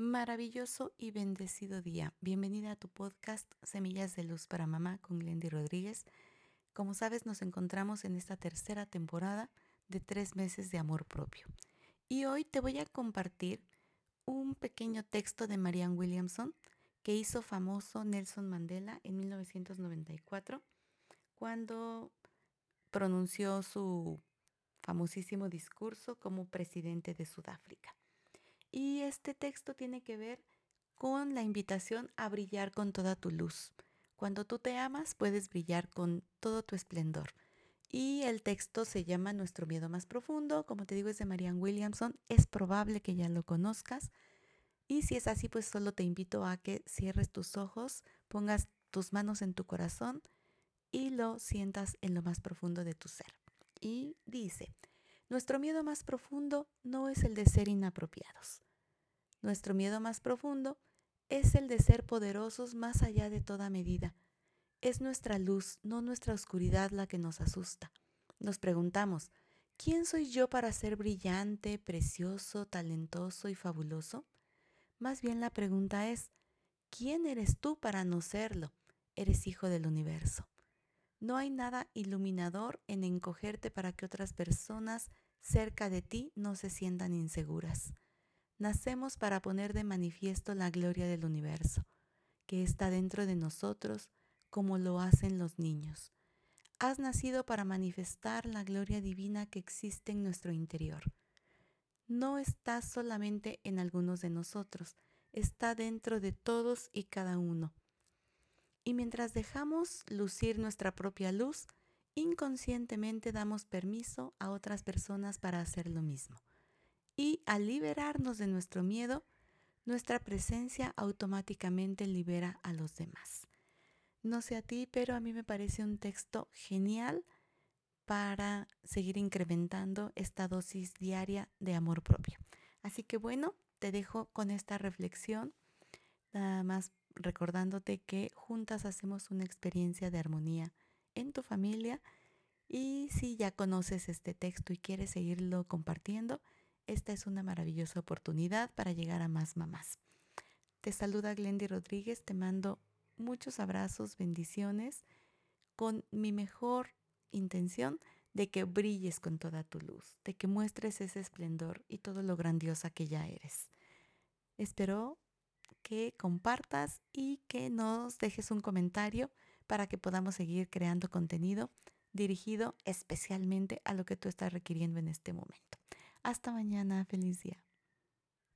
Maravilloso y bendecido día. Bienvenida a tu podcast Semillas de Luz para Mamá con Glendy Rodríguez. Como sabes, nos encontramos en esta tercera temporada de tres meses de amor propio. Y hoy te voy a compartir un pequeño texto de Marianne Williamson que hizo famoso Nelson Mandela en 1994 cuando pronunció su famosísimo discurso como presidente de Sudáfrica. Y este texto tiene que ver con la invitación a brillar con toda tu luz. Cuando tú te amas, puedes brillar con todo tu esplendor. Y el texto se llama Nuestro miedo más profundo. Como te digo, es de Marianne Williamson. Es probable que ya lo conozcas. Y si es así, pues solo te invito a que cierres tus ojos, pongas tus manos en tu corazón y lo sientas en lo más profundo de tu ser. Y dice, nuestro miedo más profundo no es el de ser inapropiados. Nuestro miedo más profundo es el de ser poderosos más allá de toda medida. Es nuestra luz, no nuestra oscuridad la que nos asusta. Nos preguntamos, ¿quién soy yo para ser brillante, precioso, talentoso y fabuloso? Más bien la pregunta es, ¿quién eres tú para no serlo? Eres hijo del universo. No hay nada iluminador en encogerte para que otras personas cerca de ti no se sientan inseguras. Nacemos para poner de manifiesto la gloria del universo, que está dentro de nosotros como lo hacen los niños. Has nacido para manifestar la gloria divina que existe en nuestro interior. No está solamente en algunos de nosotros, está dentro de todos y cada uno. Y mientras dejamos lucir nuestra propia luz, inconscientemente damos permiso a otras personas para hacer lo mismo. Y al liberarnos de nuestro miedo, nuestra presencia automáticamente libera a los demás. No sé a ti, pero a mí me parece un texto genial para seguir incrementando esta dosis diaria de amor propio. Así que bueno, te dejo con esta reflexión, nada más recordándote que juntas hacemos una experiencia de armonía en tu familia y si ya conoces este texto y quieres seguirlo compartiendo, esta es una maravillosa oportunidad para llegar a más mamás. Te saluda Glendy Rodríguez, te mando muchos abrazos, bendiciones, con mi mejor intención de que brilles con toda tu luz, de que muestres ese esplendor y todo lo grandiosa que ya eres. Espero que compartas y que nos dejes un comentario para que podamos seguir creando contenido dirigido especialmente a lo que tú estás requiriendo en este momento. Hasta mañana, feliz día.